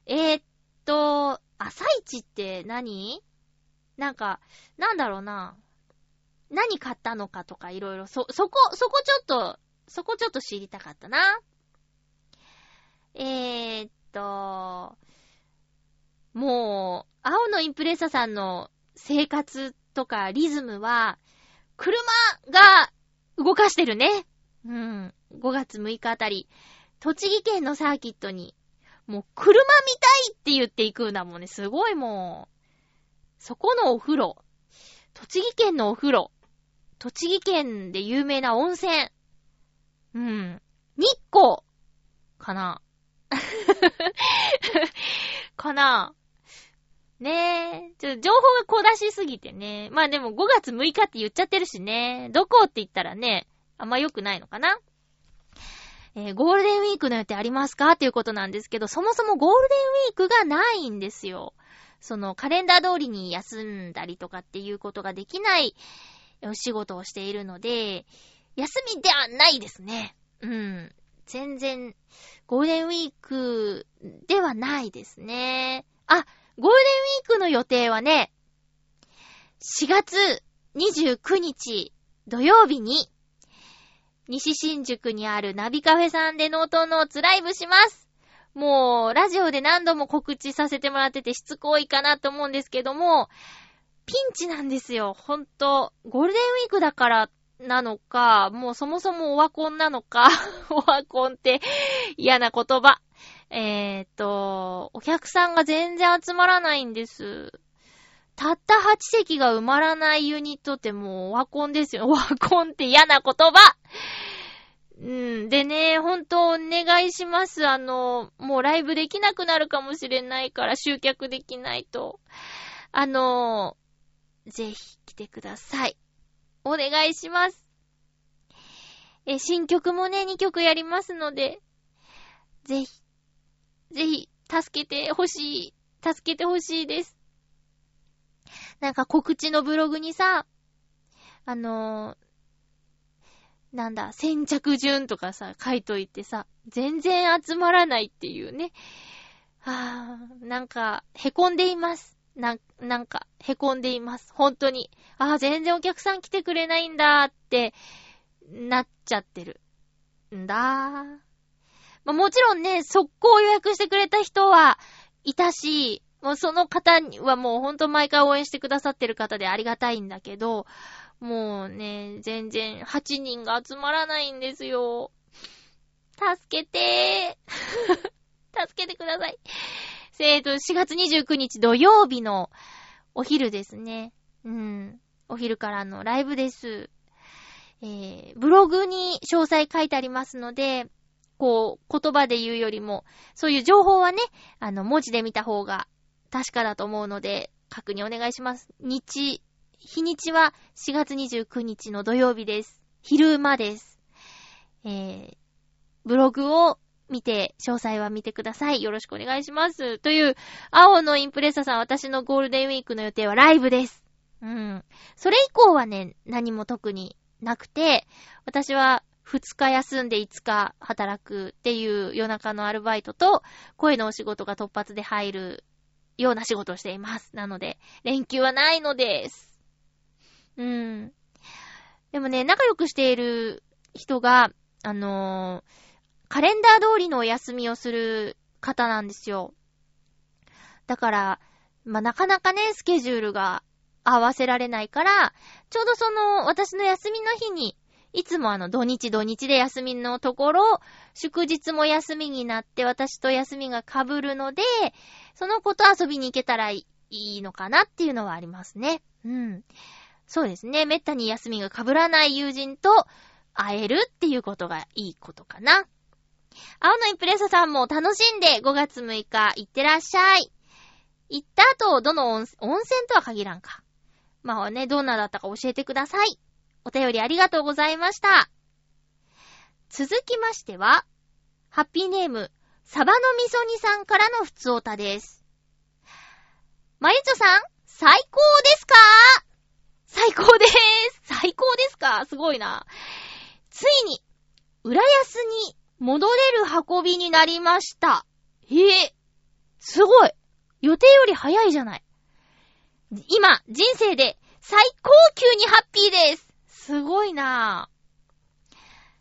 えー、っと、朝一って何？なんか、なんだろうな。何買ったのかとかいろいろ、そ、そこ、そこちょっと、そこちょっと知りたかったな。えー、っと、もう、青のインプレッサさんの生活とかリズムは、車が動かしてるね。うん。5月6日あたり、栃木県のサーキットに、もう車見たいって言っていくんだもんね。すごいもう。そこのお風呂。栃木県のお風呂。栃木県で有名な温泉。うん。日光。かな かなねえ。ちょっと情報が小出しすぎてね。まあでも5月6日って言っちゃってるしね。どこって言ったらね、あんま良くないのかな。えーゴールデンウィークの予定ありますかっていうことなんですけど、そもそもゴールデンウィークがないんですよ。そのカレンダー通りに休んだりとかっていうことができないお仕事をしているので、休みではないですね。うん。全然、ゴールデンウィークではないですね。あ、ゴールデンウィークの予定はね、4月29日土曜日に、西新宿にあるナビカフェさんでノートノーツライブします。もう、ラジオで何度も告知させてもらっててしつこいかなと思うんですけども、ピンチなんですよ。ほんと。ゴールデンウィークだからなのか、もうそもそもオワコンなのか、オワコンって嫌な言葉。えーっと、お客さんが全然集まらないんです。たった8席が埋まらないユニットってもうオワコンですよ。オワコンって嫌な言葉うん。でね、ほんとお願いします。あの、もうライブできなくなるかもしれないから集客できないと。あの、ぜひ来てください。お願いします。え、新曲もね、2曲やりますので、ぜひ、ぜひ、助けてほしい。助けてほしいです。なんか告知のブログにさ、あのーなんだ、先着順とかさ、書いといてさ、全然集まらないっていうね。はぁ、なんか、へこんでいます。な、なんか、へこんでいます。本当に。ああ、全然お客さん来てくれないんだって、なっちゃってる。んだーまあ、もちろんね、速攻予約してくれた人はいたし、もうその方にはもうほんと毎回応援してくださってる方でありがたいんだけど、もうね、全然8人が集まらないんですよ。助けてー。助けてください。えーと、4月29日土曜日のお昼ですね。うん。お昼からのライブです。えー、ブログに詳細書いてありますので、こう、言葉で言うよりも、そういう情報はね、あの、文字で見た方が確かだと思うので、確認お願いします。日、日にちは4月29日の土曜日です。昼間です。えー、ブログを見て、詳細は見てください。よろしくお願いします。という、青のインプレッサさん、私のゴールデンウィークの予定はライブです。うん。それ以降はね、何も特になくて、私は2日休んで5日働くっていう夜中のアルバイトと、声のお仕事が突発で入るような仕事をしています。なので、連休はないのです。うん。でもね、仲良くしている人が、あのーカレンダー通りのお休みをする方なんですよ。だから、まあ、なかなかね、スケジュールが合わせられないから、ちょうどその、私の休みの日に、いつもあの、土日土日で休みのところ、祝日も休みになって、私と休みが被るので、その子と遊びに行けたらいいのかなっていうのはありますね。うん。そうですね。めったに休みが被らない友人と会えるっていうことがいいことかな。青のインプレッサさんも楽しんで5月6日行ってらっしゃい。行った後、どの温温泉とは限らんか。まあね、どんなだったか教えてください。お便りありがとうございました。続きましては、ハッピーネーム、サバのみそ煮さんからのふつおたです。まゆちょさん、最高ですか？最高です最高ですか？すごいな。ついに、浦安に戻れる運びになりました。ええすごい予定より早いじゃない。今、人生で最高級にハッピーですすごいなぁ。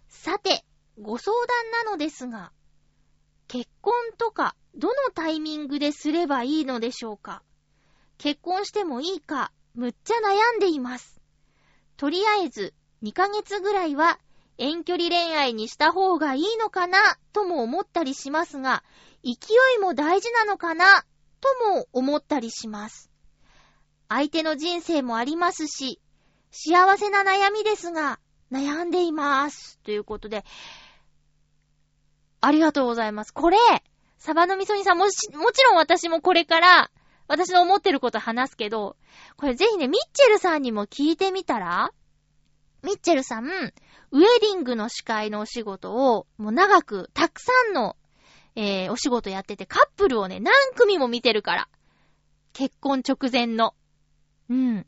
さて、ご相談なのですが、結婚とか、どのタイミングですればいいのでしょうか結婚してもいいか、むっちゃ悩んでいます。とりあえず、2ヶ月ぐらいは遠距離恋愛にした方がいいのかな、とも思ったりしますが、勢いも大事なのかな、とも思ったりします。相手の人生もありますし、幸せな悩みですが、悩んでいます。ということで、ありがとうございます。これ、サバのみそ煮さんもし、もちろん私もこれから、私の思ってること話すけど、これぜひね、ミッチェルさんにも聞いてみたらミッチェルさん、ウェディングの司会のお仕事を、もう長く、たくさんの、えー、お仕事やってて、カップルをね、何組も見てるから。結婚直前の。うん。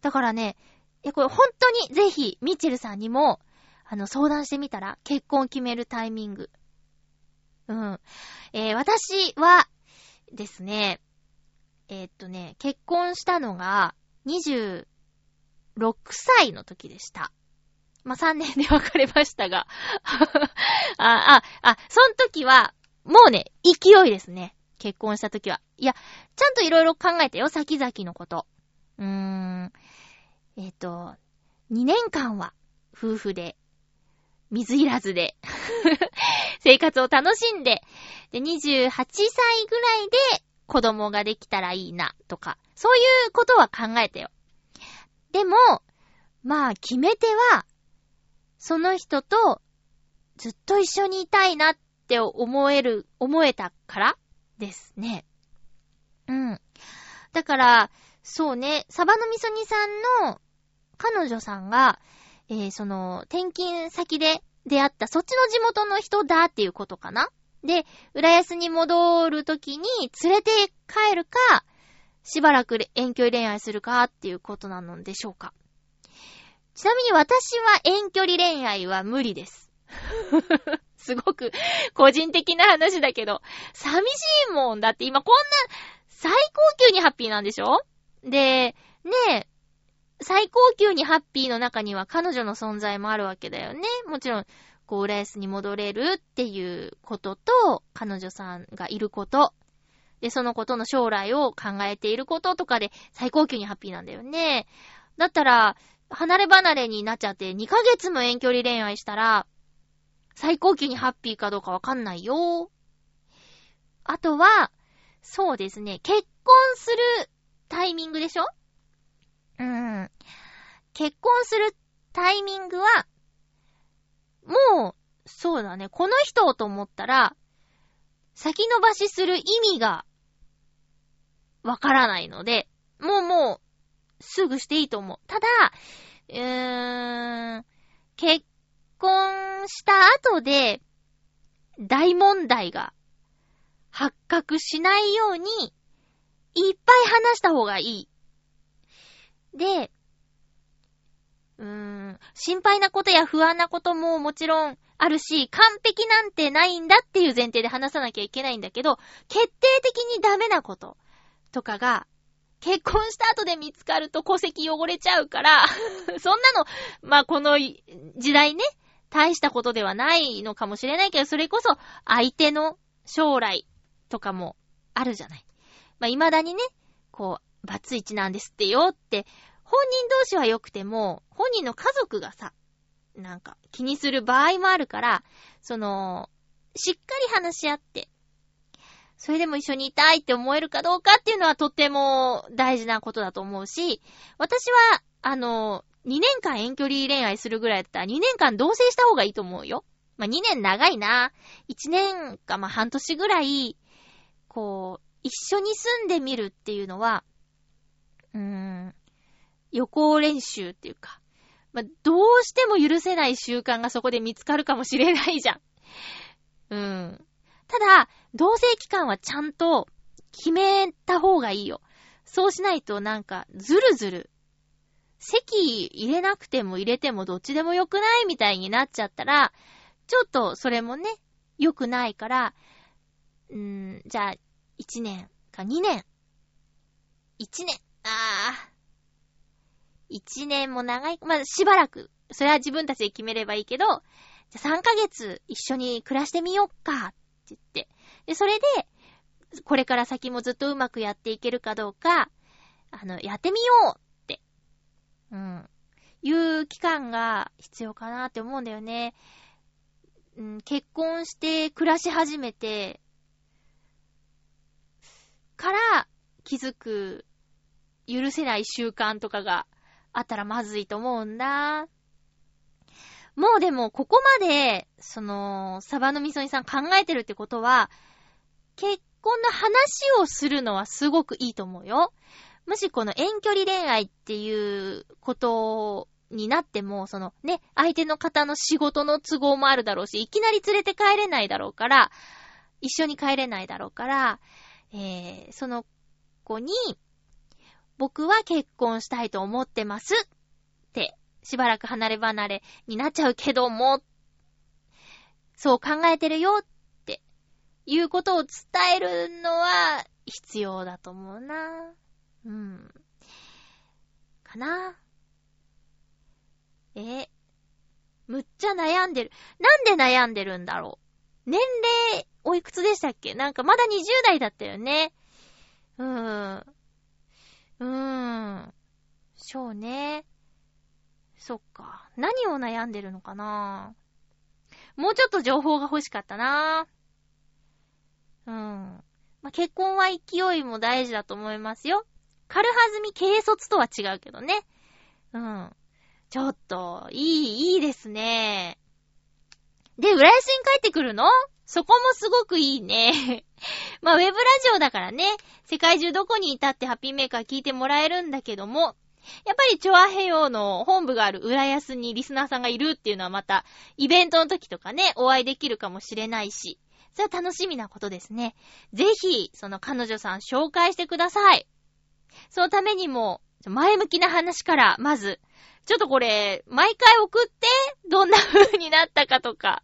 だからね、いや、これ本当にぜひ、ミッチェルさんにも、あの、相談してみたら、結婚を決めるタイミング。うん。えー、私は、ですね、えーっとね、結婚したのが、6歳の時でした。まあ、3年で別れましたが。あ、あ、あ、その時は、もうね、勢いですね。結婚した時は。いや、ちゃんといろいろ考えたよ、先々のこと。うーん。えっ、と、2年間は、夫婦で、水いらずで、生活を楽しんで、で、28歳ぐらいで子供ができたらいいな、とか、そういうことは考えたよ。でも、まあ、決め手は、その人とずっと一緒にいたいなって思える、思えたからですね。うん。だから、そうね、サバのみそ煮さんの彼女さんが、えー、その、転勤先で出会ったそっちの地元の人だっていうことかなで、浦安に戻るときに連れて帰るか、しばらく遠距離恋愛するかっていうことなのでしょうか。ちなみに私は遠距離恋愛は無理です。すごく個人的な話だけど、寂しいもん。だって今こんな最高級にハッピーなんでしょ？で、ねえ、最高級にハッピーの中には彼女の存在もあるわけだよね。もちろん、こう、浦安に戻れるっていうことと、彼女さんがいること。で、そのことの将来を考えていることとかで最高級にハッピーなんだよね。だったら、離れ離れになっちゃって2ヶ月も遠距離恋愛したら、最高級にハッピーかどうかわかんないよ。あとは、そうですね、結婚するタイミングでしょ？うん。結婚するタイミングは、もう、そうだね、この人をと思ったら、先延ばしする意味が、わからないので、もうもう、すぐしていいと思う。ただ、うーん、結婚した後で、大問題が発覚しないように、いっぱい話した方がいい。で、うーん、心配なことや不安なことももちろんあるし、完璧なんてないんだっていう前提で話さなきゃいけないんだけど、決定的にダメなこととかが、結婚した後で見つかると戸籍汚れちゃうから、そんなの、まあ、この時代ね、大したことではないのかもしれないけど、それこそ相手の将来とかもあるじゃない。まあ、未だにね、こう、バツイチなんですってよって、本人同士は良くても、本人の家族がさ、なんか気にする場合もあるから、その、しっかり話し合って、それでも一緒にいたいって思えるかどうかっていうのはとっても大事なことだと思うし、私は、あの、2年間遠距離恋愛するぐらいだったら2年間同棲した方がいいと思うよ。まあ、2年長いな。1年かま、半年ぐらい、こう、一緒に住んでみるっていうのは、うーん、予行練習っていうか、まあ、どうしても許せない習慣がそこで見つかるかもしれないじゃん。うん。ただ、同棲期間はちゃんと決めた方がいいよ。そうしないとなんか、ずるずる、席入れなくても入れてもどっちでもよくないみたいになっちゃったら、ちょっとそれもね、良くないから、うー、じゃあ、1年か2年。1年。あー。1年も長い。まあ、しばらく。それは自分たちで決めればいいけど、じゃあ3ヶ月一緒に暮らしてみよっか、て言って。で、それで、これから先もずっとうまくやっていけるかどうか、あの、やってみようって。うん。いう期間が必要かなって思うんだよね。うん、結婚して暮らし始めて、から気づく許せない習慣とかがあったらまずいと思うんだ。もうでも、ここまで、その、サバのみそ煮さん考えてるってことは、結婚の話をするのはすごくいいと思うよ。もしこの遠距離恋愛っていうことになっても、そのね、相手の方の仕事の都合もあるだろうし、いきなり連れて帰れないだろうから、一緒に帰れないだろうから、えー、その子に、僕は結婚したいと思ってます、しばらく離れ離れになっちゃうけども、そう考えてるよっていうことを伝えるのは必要だと思うな。うん。かな。えむっちゃ悩んでる。なんで悩んでるんだろう。年齢、おいくつでしたっけ？なんかまだ20代だったよね。うーん。うーん。そうね。そっか。何を悩んでるのかな？もうちょっと情報が欲しかったなうん。まあ、結婚は勢いも大事だと思いますよ。軽はずみ軽率とは違うけどね。うん。ちょっと、いい、いいですね。で、浦安に帰ってくるの？そこもすごくいいね。まあ、ウェブラジオだからね、世界中どこにいたってハッピーメーカー聞いてもらえるんだけども、やっぱりチョアヘヨの本部がある浦安にリスナーさんがいるっていうのはまた、イベントの時とかね、お会いできるかもしれないし、それは楽しみなことですね。ぜひ、その彼女さん紹介してください。そのためにも、前向きな話から、まず、ちょっとこれ、毎回送って、どんな風になったかとか、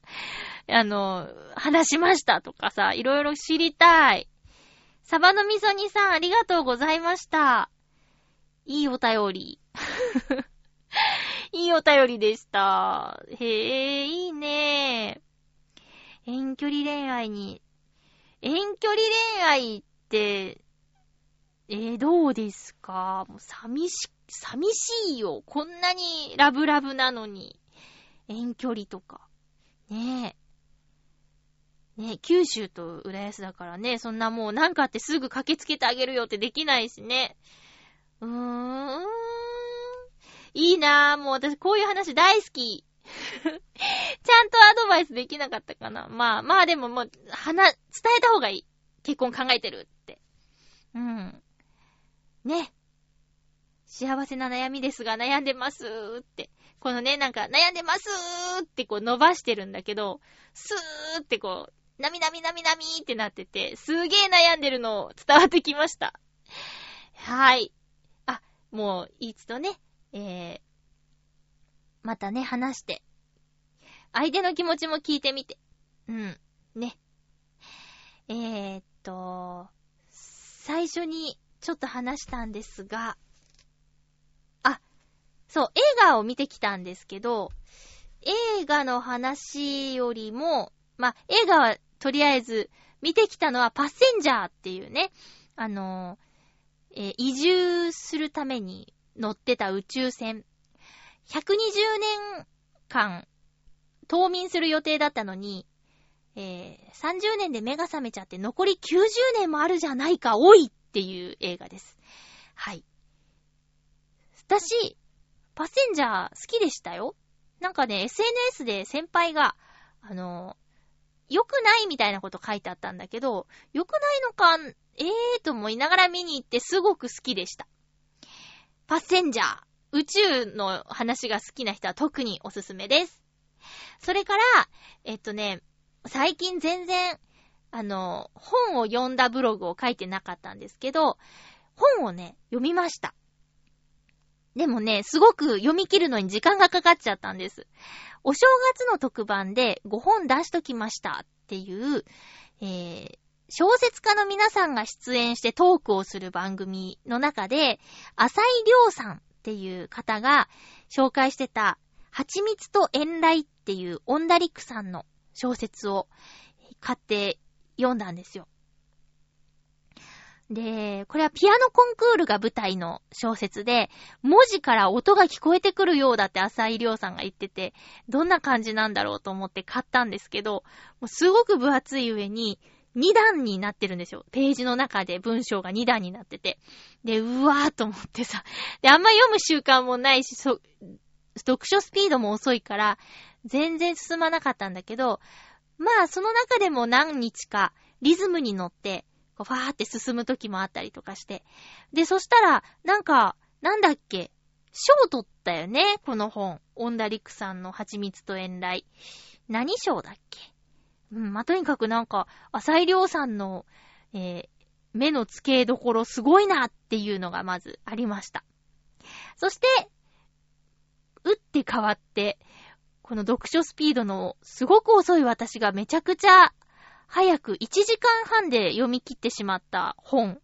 あの、話しましたとかさ、いろいろ知りたい。サバの味噌煮さん、ありがとうございました。いいお便り。いいお便りでした。へえ、いいね。遠距離恋愛に、遠距離恋愛って、えー、どうですか？もう寂し、寂しいよ。こんなにラブラブなのに。遠距離とか。ねえ。ねえ、九州と浦安だからね、そんなもうなんかあってすぐ駆けつけてあげるよってできないしね。うーん。いいなぁ。もう私こういう話大好き。ちゃんとアドバイスできなかったかな。まあまあでももう、話、伝えた方がいい。結婚考えてるって。うん。ね。幸せな悩みですが悩んでますーって。このね、なんか悩んでますーってこう伸ばしてるんだけど、スーってこう、なみなみなみなみーってなってて、すげー悩んでるの伝わってきました。はい。もう、いつとね、えー、またね、話して、相手の気持ちも聞いてみて。うん。ね。えー、っと、最初にちょっと話したんですが、あ、そう、映画を見てきたんですけど、映画の話よりも、ま、映画はとりあえず見てきたのはパッセンジャーっていうね、あのえー、移住するために乗ってた宇宙船。120年間冬眠する予定だったのに、えー、30年で目が覚めちゃって残り90年もあるじゃないか、おいっていう映画です。はい。私、パッセンジャー好きでしたよ。なんかね、SNS で先輩が、あの、良くないみたいなこと書いてあったんだけど、良くないのか、ええーと思いながら見に行ってすごく好きでした。パッセンジャー。宇宙の話が好きな人は特におすすめです。それから、えっとね、最近全然あの、本を読んだブログを書いてなかったんですけど、本をね、読みました。でもね、すごく読み切るのに時間がかかっちゃったんです。お正月の特番で5本出しときましたっていう、えー、小説家の皆さんが出演してトークをする番組の中で、浅井亮さんっていう方が紹介してた、蜂蜜と遠来っていうオンダリックさんの小説を買って読んだんですよ。で、これはピアノコンクールが舞台の小説で、文字から音が聞こえてくるようだって浅井亮さんが言ってて、どんな感じなんだろうと思って買ったんですけど、もうすごく分厚い上に、2段になってるんですよ。ページの中で文章が2段になってて。で、うわーと思ってさ。で、あんま読む習慣もないし、そ、読書スピードも遅いから、全然進まなかったんだけど、まあ、その中でも何日かリズムに乗って、こうファーって進む時もあったりとかして。で、そしたら、なんか、なんだっけ、賞取ったよね、この本。オンダリックさんの蜂蜜と遠雷。何賞だっけ？うん、まあ、とにかくなんか、浅井亮さんの、えー目の付けどころすごいなっていうのがまずありました。そして、打って変わって、この読書スピードのすごく遅い私がめちゃくちゃ早く1時間半で読み切ってしまった本。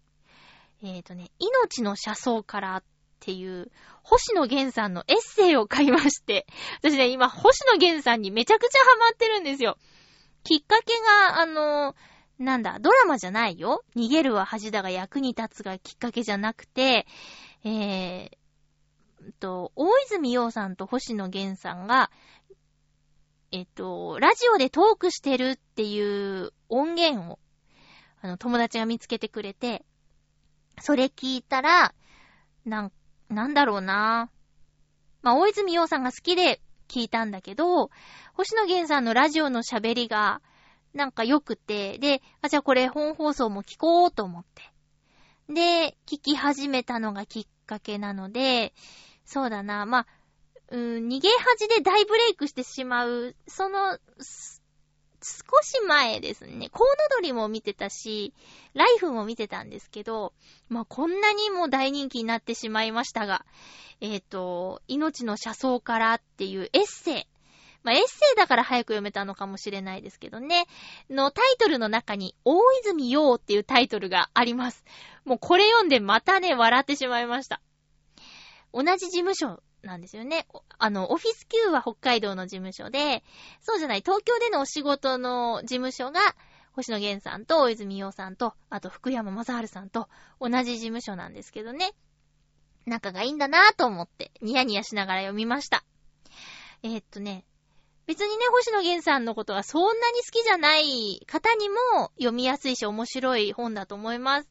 えっ、とね、命の車窓からっていう、星野源さんのエッセイを買いまして、私ね、今、星野源さんにめちゃくちゃハマってるんですよ。きっかけが、あの、なんだ、ドラマじゃないよ。逃げるは恥だが役に立つがきっかけじゃなくて、えー、と、大泉洋さんと星野源さんが、えっと、ラジオでトークしてるっていう音源を、あの、友達が見つけてくれて、それ聞いたら、なん、なんだろうなまあ、大泉洋さんが好きで聞いたんだけど、星野源さんのラジオの喋りが、なんか良くて、で、あ、じゃあこれ本放送も聞こうと思って。で、聞き始めたのがきっかけなので、そうだな、まあ、うん、逃げ恥で大ブレイクしてしまう、その、す少し前ですね。コウノドリも見てたし、ライフも見てたんですけど、まあ、こんなにも大人気になってしまいましたが、えっ、と、命の車窓からっていうエッセイ。まあ、エッセイだから早く読めたのかもしれないですけどね。のタイトルの中に、大泉洋っていうタイトルがあります。もうこれ読んでまたね、笑ってしまいました。同じ事務所なんですよね。あの、オフィス Q は北海道の事務所で、そうじゃない、東京でのお仕事の事務所が、星野源さんと大泉洋さんと、あと福山雅治さんと同じ事務所なんですけどね。仲がいいんだなぁと思って、ニヤニヤしながら読みました。えーっとね、別にね、星野源さんのことはそんなに好きじゃない方にも読みやすいし面白い本だと思います。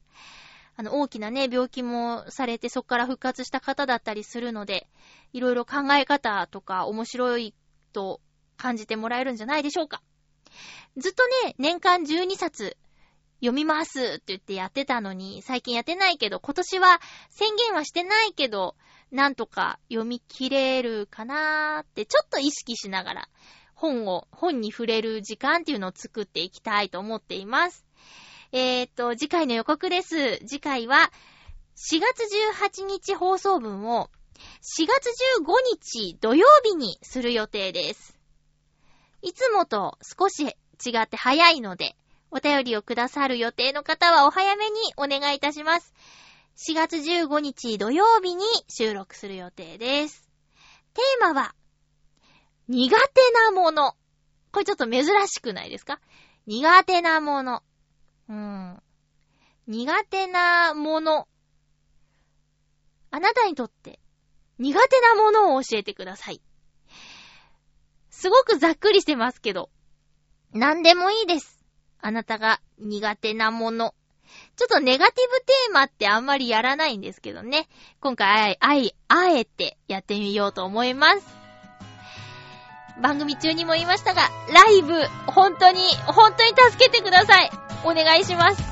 あの、大きなね、病気もされてそこから復活した方だったりするので、いろいろ考え方とか面白いと感じてもらえるんじゃないでしょうか。ずっとね、年間12冊読みますって言ってやってたのに、最近やってないけど、今年は宣言はしてないけど、なんとか読み切れるかなーってちょっと意識しながら、本を、本に触れる時間っていうのを作っていきたいと思っています。えー、っと、次回の予告です。次回は、4月18日放送分を、4月15日土曜日にする予定です。いつもと少し違って早いので、お便りをくださる予定の方はお早めにお願いいたします。4月15日土曜日に収録する予定です。テーマは、苦手なもの。これちょっと珍しくないですか？苦手なもの。うん。苦手なもの。あなたにとって苦手なものを教えてください。すごくざっくりしてますけど、何でもいいです。あなたが苦手なもの。ちょっとネガティブテーマってあんまりやらないんですけどね。今回、あい、あえてやってみようと思います。番組中にも言いましたが、ライブ、本当に、本当に助けてください。お願いします。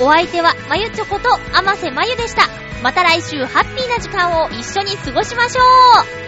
お相手は、まゆちょこと、あませまゆでした。また来週、ハッピーな時間を一緒に過ごしましょう